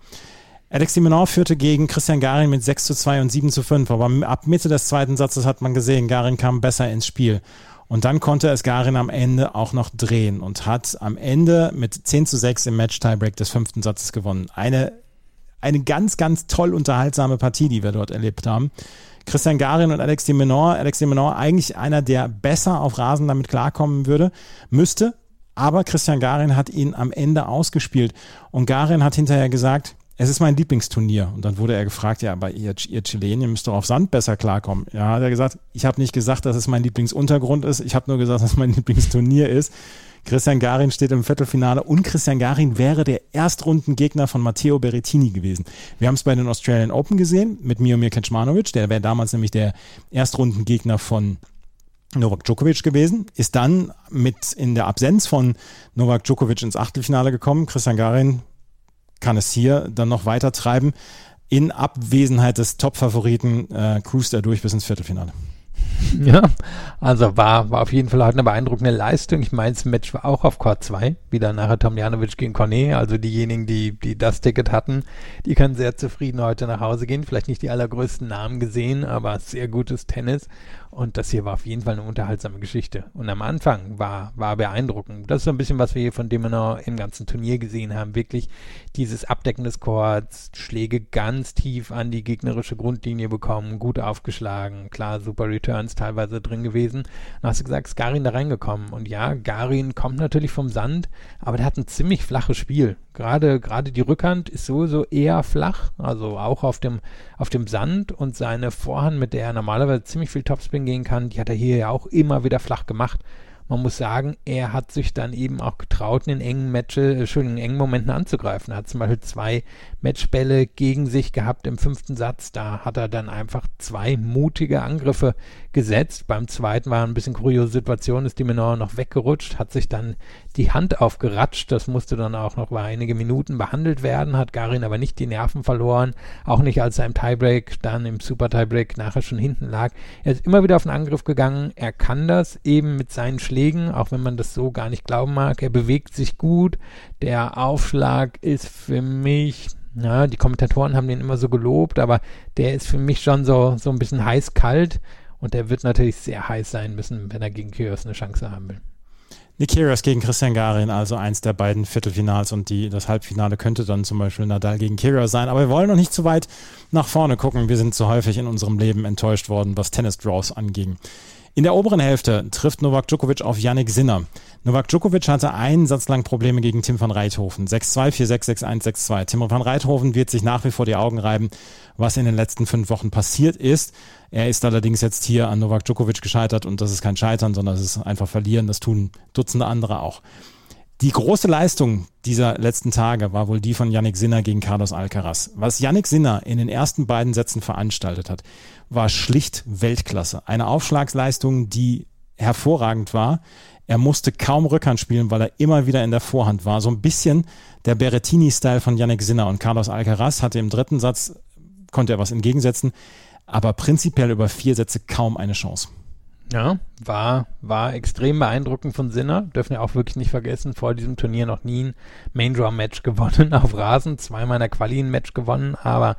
Alex de Menor führte gegen Christian Garin mit 6 zu 2 und 7 zu 5, aber ab Mitte des zweiten Satzes hat man gesehen, Garin kam besser ins Spiel. Und dann konnte es Garin am Ende auch noch drehen und hat am Ende mit 10 zu 6 im Match-Tiebreak des fünften Satzes gewonnen. Eine, eine ganz, ganz toll unterhaltsame Partie, die wir dort erlebt haben. Christian Garin und Alex de Menor. Alex de Menor eigentlich einer, der besser auf Rasen damit klarkommen würde, müsste. Aber Christian Garin hat ihn am Ende ausgespielt. Und Garin hat hinterher gesagt, es ist mein Lieblingsturnier. Und dann wurde er gefragt, ja, aber ihr, ihr Chilenien müsst doch auf Sand besser klarkommen. Ja, hat er gesagt, ich habe nicht gesagt, dass es mein Lieblingsuntergrund ist. Ich habe nur gesagt, dass es mein Lieblingsturnier ist. Christian Garin steht im Viertelfinale und Christian Garin wäre der Erstrundengegner von Matteo Berrettini gewesen. Wir haben es bei den Australian Open gesehen mit Miomir Kecmanovic, der wäre damals nämlich der Erstrundengegner von Novak Djokovic gewesen, ist dann mit in der Absenz von Novak Djokovic ins Achtelfinale gekommen. Christian Garin kann es hier dann noch weiter treiben. In Abwesenheit des Top-Favoriten äh, cruist er durch bis ins Viertelfinale. Ja, also war, war auf jeden Fall halt eine beeindruckende Leistung. Ich meine, das Match war auch auf Court 2, wieder nachher Tomjanovic gegen Cornet. Also diejenigen, die, die das Ticket hatten, die können sehr zufrieden heute nach Hause gehen. Vielleicht nicht die allergrößten Namen gesehen, aber sehr gutes Tennis. Und das hier war auf jeden Fall eine unterhaltsame Geschichte. Und am Anfang war, war beeindruckend. Das ist so ein bisschen, was wir hier von Demonor im ganzen Turnier gesehen haben. Wirklich dieses Abdecken des Chords, Schläge ganz tief an die gegnerische Grundlinie bekommen, gut aufgeschlagen. Klar, super Returns teilweise drin gewesen. Dann hast du gesagt, ist Garin da reingekommen. Und ja, Garin kommt natürlich vom Sand, aber der hat ein ziemlich flaches Spiel. Gerade, gerade die Rückhand ist sowieso eher flach, also auch auf dem, auf dem Sand und seine Vorhand, mit der er normalerweise ziemlich viel Topspin gehen kann, die hat er hier ja auch immer wieder flach gemacht. Man muss sagen, er hat sich dann eben auch getraut, in engen Matches, äh, in engen Momenten anzugreifen. Er hat zum Beispiel zwei Matchbälle gegen sich gehabt im fünften Satz. Da hat er dann einfach zwei mutige Angriffe gesetzt. Beim zweiten war ein bisschen kuriose Situation, ist die Menor noch weggerutscht, hat sich dann die Hand aufgeratscht. Das musste dann auch noch über einige Minuten behandelt werden, hat Garin aber nicht die Nerven verloren, auch nicht als er im Tiebreak, dann im Super Tiebreak nachher schon hinten lag. Er ist immer wieder auf den Angriff gegangen. Er kann das eben mit seinen Schlägen, auch wenn man das so gar nicht glauben mag. Er bewegt sich gut. Der Aufschlag ist für mich Ja, die Kommentatoren haben den immer so gelobt, aber der ist für mich schon so, so ein bisschen heiß-kalt und der wird natürlich sehr heiß sein müssen, wenn er gegen Kyrgios eine Chance haben will. Nick Kyrgios gegen Christian Garin, also eins der beiden Viertelfinals und die, das Halbfinale könnte dann zum Beispiel Nadal gegen Kyrgios sein. Aber wir wollen noch nicht zu weit nach vorne gucken. Wir sind zu häufig in unserem Leben enttäuscht worden, was Tennis-Draws anging. In der oberen Hälfte trifft Novak Djokovic auf Yannick Sinner. Novak Djokovic hatte einen Satz lang Probleme gegen Tim van Reithofen. 6-2, 4-6, 6-1, 6-2. Tim van Reithofen wird sich nach wie vor die Augen reiben, was in den letzten fünf Wochen passiert ist. Er ist allerdings jetzt hier an Novak Djokovic gescheitert und das ist kein Scheitern, sondern es ist einfach Verlieren. Das tun Dutzende andere auch. Die große Leistung dieser letzten Tage war wohl die von Yannick Sinner gegen Carlos Alcaraz. Was Yannick Sinner in den ersten beiden Sätzen veranstaltet hat, war schlicht Weltklasse. Eine Aufschlagsleistung, die hervorragend war. Er musste kaum Rückhand spielen, weil er immer wieder in der Vorhand war. So ein bisschen der Berrettini-Style von Yannick Sinner. Und Carlos Alcaraz hatte im dritten Satz, konnte er was entgegensetzen, aber prinzipiell über vier Sätze kaum eine Chance. Ja, war, war extrem beeindruckend von Sinner. Dürfen wir auch wirklich nicht vergessen, vor diesem Turnier noch nie ein Main Draw Match gewonnen auf Rasen, zweimal in der Quali ein Match gewonnen, aber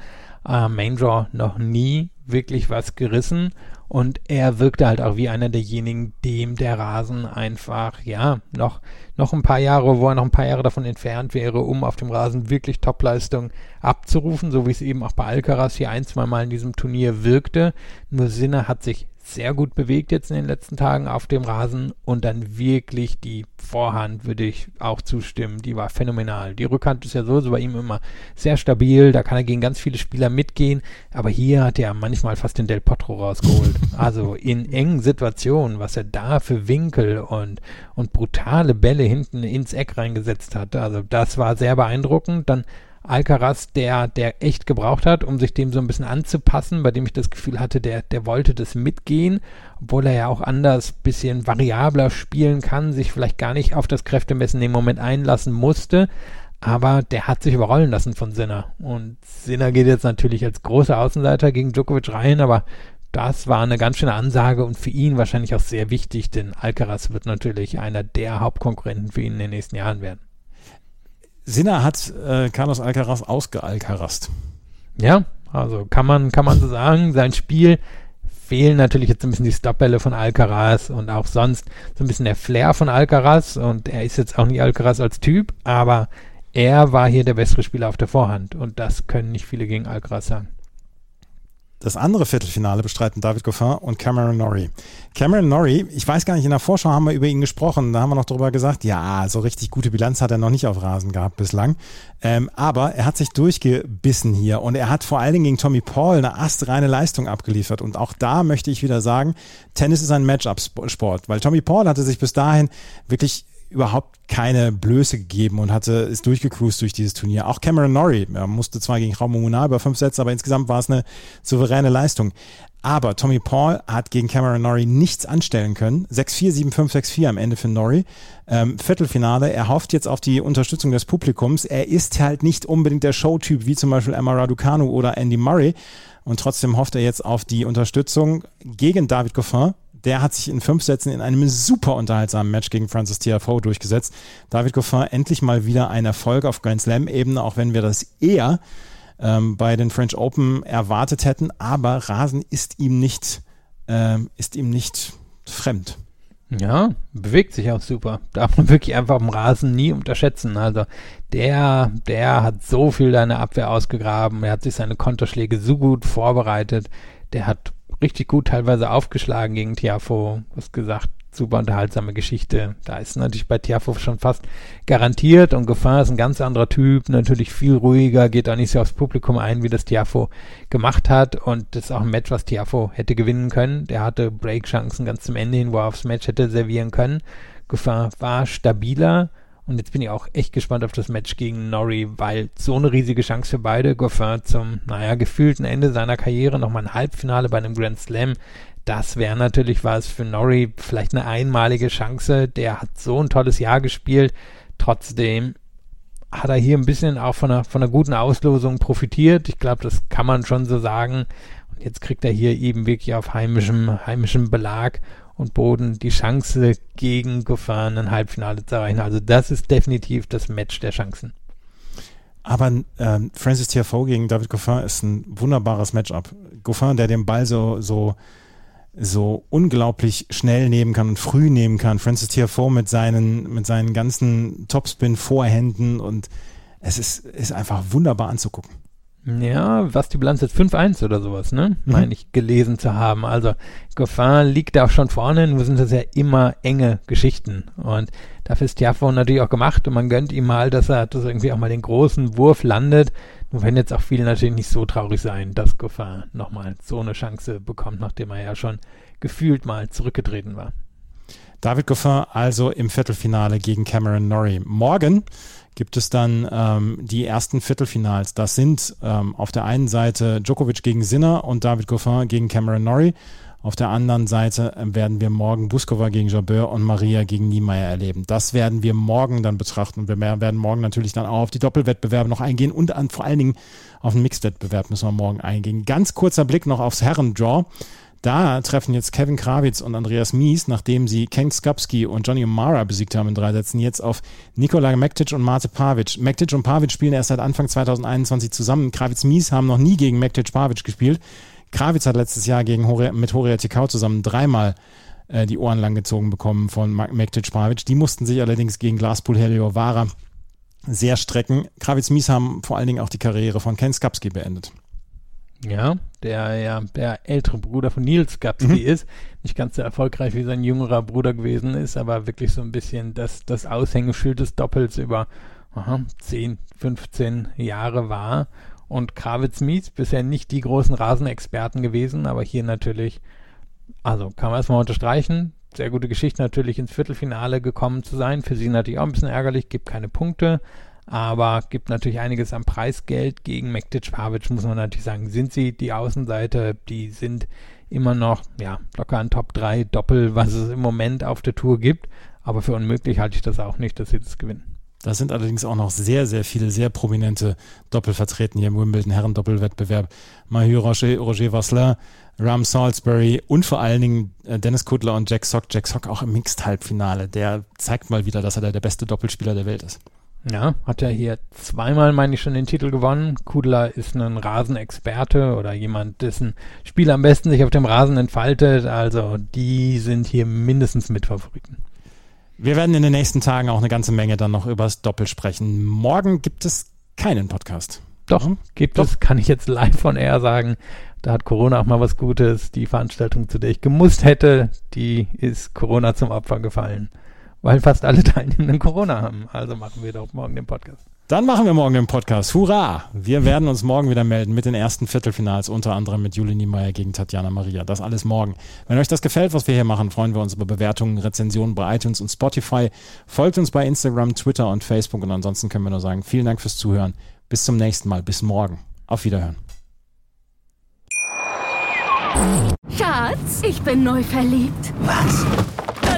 äh, Main Draw noch nie wirklich was gerissen. Und er wirkte halt auch wie einer derjenigen, dem der Rasen einfach, ja, noch, noch ein paar Jahre, wo er noch ein paar Jahre davon entfernt wäre, um auf dem Rasen wirklich Topleistung abzurufen, so wie es eben auch bei Alcaraz hier ein, zwei Mal in diesem Turnier wirkte. Nur Sinne hat sich sehr gut bewegt jetzt in den letzten Tagen auf dem Rasen und dann wirklich die Vorhand würde ich auch zustimmen. Die war phänomenal. Die Rückhand ist ja sowieso bei ihm immer sehr stabil. Da kann er gegen ganz viele Spieler mitgehen. Aber hier hat er manchmal fast den Del Potro rausgeholt. Also in engen Situationen, was er da für Winkel und, und brutale Bälle hinten ins Eck reingesetzt hat. Also das war sehr beeindruckend. Dann Alcaraz, der, der echt gebraucht hat, um sich dem so ein bisschen anzupassen, bei dem ich das Gefühl hatte, der, der wollte das mitgehen, obwohl er ja auch anders, bisschen variabler spielen kann, sich vielleicht gar nicht auf das Kräftemessen im Moment einlassen musste. Aber der hat sich überrollen lassen von Sinner. Und Sinner geht jetzt natürlich als großer Außenseiter gegen Djokovic rein, aber das war eine ganz schöne Ansage und für ihn wahrscheinlich auch sehr wichtig, denn Alcaraz wird natürlich einer der Hauptkonkurrenten für ihn in den nächsten Jahren werden. Sinner hat äh, Carlos Alcaraz ausgealcarast. Ja, also kann man, kann man so sagen. Sein Spiel fehlen natürlich jetzt ein bisschen die Stopbälle von Alcaraz und auch sonst so ein bisschen der Flair von Alcaraz und er ist jetzt auch nicht Alcaraz als Typ, aber er war hier der bessere Spieler auf der Vorhand und das können nicht viele gegen Alcaraz sagen. Das andere Viertelfinale bestreiten David Goffin und Cameron Norrie. Cameron Norrie, ich weiß gar nicht, in der Vorschau haben wir über ihn gesprochen, da haben wir noch drüber gesagt, ja, so richtig gute Bilanz hat er noch nicht auf Rasen gehabt bislang. Ähm, aber er hat sich durchgebissen hier und er hat vor allen Dingen gegen Tommy Paul eine astreine Leistung abgeliefert. Und auch da möchte ich wieder sagen, Tennis ist ein Matchup-Sport, weil Tommy Paul hatte sich bis dahin wirklich überhaupt keine Blöße gegeben und hatte ist durchgecruised durch dieses Turnier. Auch Cameron Norrie er musste zwar gegen Raum Munar über fünf Sätze, aber insgesamt war es eine souveräne Leistung. Aber Tommy Paul hat gegen Cameron Norrie nichts anstellen können. 6-4, 7-5, 6-4 am Ende für Norrie. Ähm, Viertelfinale. Er hofft jetzt auf die Unterstützung des Publikums. Er ist halt nicht unbedingt der Showtyp wie zum Beispiel Emma Raducanu oder Andy Murray. Und trotzdem hofft er jetzt auf die Unterstützung gegen David Goffin, der hat sich in fünf Sätzen in einem super unterhaltsamen Match gegen Francis Tiafoe durchgesetzt. David Goffin endlich mal wieder ein Erfolg auf Grand Slam-Ebene, auch wenn wir das eher ähm, bei den French Open erwartet hätten. Aber Rasen ist ihm nicht, ähm, ist ihm nicht fremd. Ja, bewegt sich auch super. Darf man wirklich einfach am Rasen nie unterschätzen. Also der, der hat so viel deine Abwehr ausgegraben. Er hat sich seine Konterschläge so gut vorbereitet. Der hat richtig gut teilweise aufgeschlagen gegen Tiafo. Hast gesagt, super unterhaltsame Geschichte. Da ist natürlich bei Tiafo schon fast garantiert und Gefahr ist ein ganz anderer Typ, natürlich viel ruhiger, geht auch nicht so aufs Publikum ein, wie das Tiafo gemacht hat und das ist auch ein Match, was Tiafo hätte gewinnen können. Der hatte Break-Chancen ganz zum Ende hin, wo er aufs Match hätte servieren können. Gefahr war stabiler, und jetzt bin ich auch echt gespannt auf das Match gegen Norrie, weil so eine riesige Chance für beide. Goffin zum, naja, gefühlten Ende seiner Karriere nochmal ein Halbfinale bei einem Grand Slam. Das wäre natürlich was für Norrie, vielleicht eine einmalige Chance. Der hat so ein tolles Jahr gespielt. Trotzdem hat er hier ein bisschen auch von einer, von einer guten Auslosung profitiert. Ich glaube, das kann man schon so sagen. Und jetzt kriegt er hier eben wirklich auf heimischem, heimischem Belag und Boden die Chance gegen Goffin ein Halbfinale zu erreichen. Also das ist definitiv das Match der Chancen. Aber ähm, Francis Tiafoe gegen David Goffin ist ein wunderbares Matchup. Goffin, der den Ball so, so, so unglaublich schnell nehmen kann und früh nehmen kann. Francis Tiafoe mit seinen, mit seinen ganzen Topspin-Vorhänden und es ist, ist einfach wunderbar anzugucken. Ja, was die Bilanz jetzt 5-1 oder sowas, ne? Mhm. Meine ich gelesen zu haben. Also Goffin liegt da auch schon vorne, nur sind das ja immer enge Geschichten. Und dafür ist Tiafo natürlich auch gemacht und man gönnt ihm mal, dass er, dass er irgendwie auch mal den großen Wurf landet. Nur wenn jetzt auch viele natürlich nicht so traurig sein, dass Goffin nochmal so eine Chance bekommt, nachdem er ja schon gefühlt mal zurückgetreten war. David Goffin also im Viertelfinale gegen Cameron Norrie. Morgen gibt es dann ähm, die ersten Viertelfinals. Das sind ähm, auf der einen Seite Djokovic gegen Sinner und David Goffin gegen Cameron Norrie. Auf der anderen Seite ähm, werden wir morgen Buskova gegen Jabeur und Maria gegen Niemeyer erleben. Das werden wir morgen dann betrachten. Und wir werden morgen natürlich dann auch auf die Doppelwettbewerbe noch eingehen und an, vor allen Dingen auf den Mixed-Wettbewerb müssen wir morgen eingehen. Ganz kurzer Blick noch aufs Herrendraw. Da treffen jetzt Kevin Krawitz und Andreas Mies, nachdem sie Ken Skapski und Johnny O'Mara besiegt haben in drei Sätzen, jetzt auf Nikola Mektic und Mate Pavic. Mektic und Pavic spielen erst seit Anfang 2021 zusammen. Krawitz-Mies haben noch nie gegen Mektic-Pavic gespielt. Krawitz hat letztes Jahr gegen Hore, mit Horia Tikau zusammen dreimal äh, die Ohren langgezogen bekommen von Mektic-Pavic. Die mussten sich allerdings gegen Glaspool Heliovara sehr strecken. Krawitz-Mies haben vor allen Dingen auch die Karriere von Ken Skapski beendet. Ja, der ja der ältere Bruder von Nils Gapski mhm. ist. Nicht ganz so erfolgreich wie sein jüngerer Bruder gewesen ist, aber wirklich so ein bisschen das, das Aushängeschild des Doppels über aha, 10, 15 Jahre war. Und Kravitz Mies bisher nicht die großen Rasenexperten gewesen, aber hier natürlich, also kann man erstmal unterstreichen, sehr gute Geschichte natürlich ins Viertelfinale gekommen zu sein. Für sie natürlich auch ein bisschen ärgerlich, gibt keine Punkte aber gibt natürlich einiges am Preisgeld gegen Mektic Pavic, muss man natürlich sagen, sind sie die Außenseite, die sind immer noch, ja, locker ein Top 3 Doppel, was es im Moment auf der Tour gibt, aber für unmöglich halte ich das auch nicht, dass sie das gewinnen. Da sind allerdings auch noch sehr, sehr viele sehr prominente Doppel vertreten hier im Wimbledon Herren-Doppelwettbewerb. Mahir Roger, Roger Vasselin, Ram Salisbury und vor allen Dingen äh, Dennis Kudler und Jack Sock. Jack Sock auch im Mixed-Halbfinale. Der zeigt mal wieder, dass er der beste Doppelspieler der Welt ist. Ja, hat er hier zweimal, meine ich, schon den Titel gewonnen. Kudler ist ein Rasenexperte oder jemand, dessen Spiel am besten sich auf dem Rasen entfaltet. Also die sind hier mindestens Mitfavoriten. Wir werden in den nächsten Tagen auch eine ganze Menge dann noch übers Doppel sprechen. Morgen gibt es keinen Podcast. Doch, gibt Doch. es, kann ich jetzt live von Air sagen. Da hat Corona auch mal was Gutes. Die Veranstaltung, zu der ich gemusst hätte, die ist Corona zum Opfer gefallen weil fast alle Teilnehmenden Corona haben. Also machen wir doch morgen den Podcast. Dann machen wir morgen den Podcast. Hurra! Wir werden uns morgen wieder melden mit den ersten Viertelfinals, unter anderem mit Julie Niemeyer gegen Tatjana Maria. Das alles morgen. Wenn euch das gefällt, was wir hier machen, freuen wir uns über Bewertungen, Rezensionen bei iTunes und Spotify. Folgt uns bei Instagram, Twitter und Facebook. Und ansonsten können wir nur sagen, vielen Dank fürs Zuhören. Bis zum nächsten Mal. Bis morgen. Auf Wiederhören. Schatz, ich bin neu verliebt. Was?